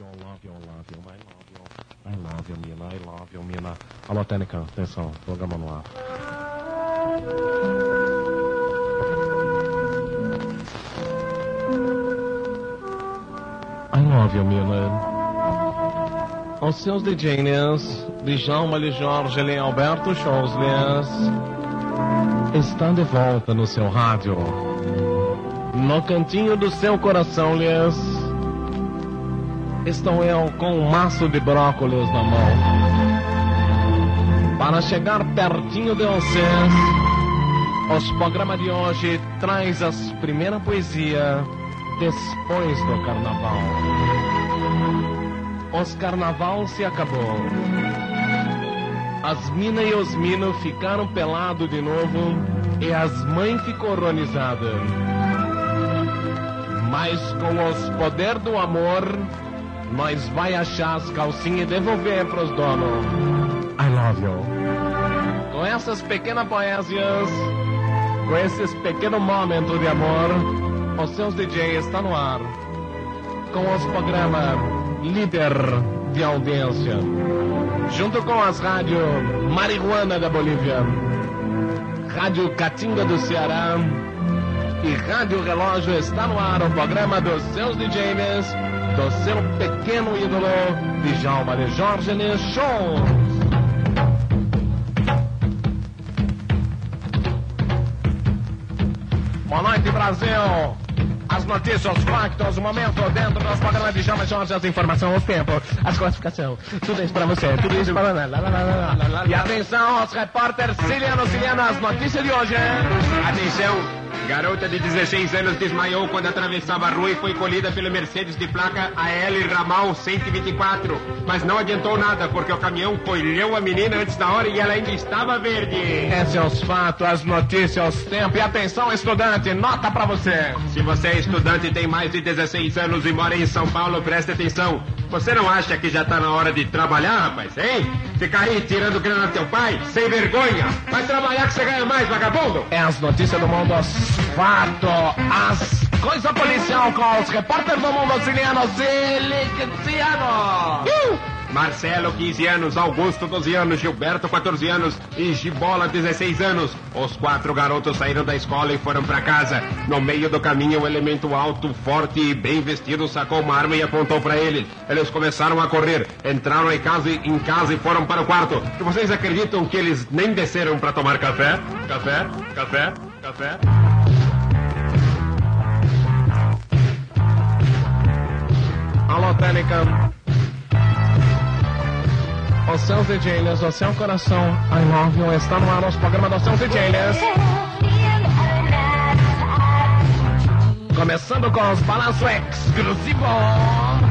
you, I love you, I love you, I love you. I love you, Mina, I love you, Mina. Alô, técnica, atenção, programa no ar. I love you, Mina. Os seus DJs, Djalma Lee Jorge e Alberto Schosles, estão de volta no seu rádio. No cantinho do seu coração, lhes estou eu com um maço de brócolis na mão. Para chegar pertinho de vocês, os programas de hoje traz as primeira poesia depois do carnaval. Os carnaval se acabou. As mina e os mino ficaram pelados de novo e as mães ficou horrorizadas. Mas com os poder do amor, nós vai achar as calcinhas e devolver pros donos. I love you. Com essas pequenas poesias, com esses pequenos momentos de amor, os seus DJs estão no ar. Com os programas líder de audiência. Junto com as rádios Marihuana da Bolívia, Rádio Catinga do Ceará e Rádio Relógio está no ar o programa dos seus DJs, do seu pequeno ídolo, Djalma de Jorge Show. Boa noite, Brasil! As notícias, os factos, o momento dentro dos programas de Djalma Jorge, as informações, o tempo, as classificações, tudo isso pra você, tudo isso pra lá. E atenção, os repórteres Ciliano Ciliano, as notícias de hoje. Atenção! Garota de 16 anos desmaiou quando atravessava a rua e foi colhida pelo Mercedes de placa AL Ramal 124. Mas não adiantou nada, porque o caminhão colheu a menina antes da hora e ela ainda estava verde. Esses são os fatos, as notícias, os tempos. E atenção, estudante, nota pra você. Se você é estudante e tem mais de 16 anos e mora em São Paulo, preste atenção. Você não acha que já tá na hora de trabalhar, rapaz, hein? Ficar aí tirando grana do teu pai? Sem vergonha! Vai trabalhar que você ganha mais, vagabundo! É as notícias do mundo, os fatos, as coisas policial com os repórteres do mundo auxiliano, Siliciano. Uh! Marcelo, 15 anos, Augusto, 12 anos, Gilberto, 14 anos e Gibola, 16 anos. Os quatro garotos saíram da escola e foram para casa. No meio do caminho, um elemento alto, forte e bem vestido sacou uma arma e apontou para eles. Eles começaram a correr, entraram em casa, em casa e foram para o quarto. E vocês acreditam que eles nem desceram para tomar café? Café? Café? Café? Alô, Técnica. DJs, o seu coração, I love you, está no ar os programas dos seus DJs. Começando com os balanços exclusivos.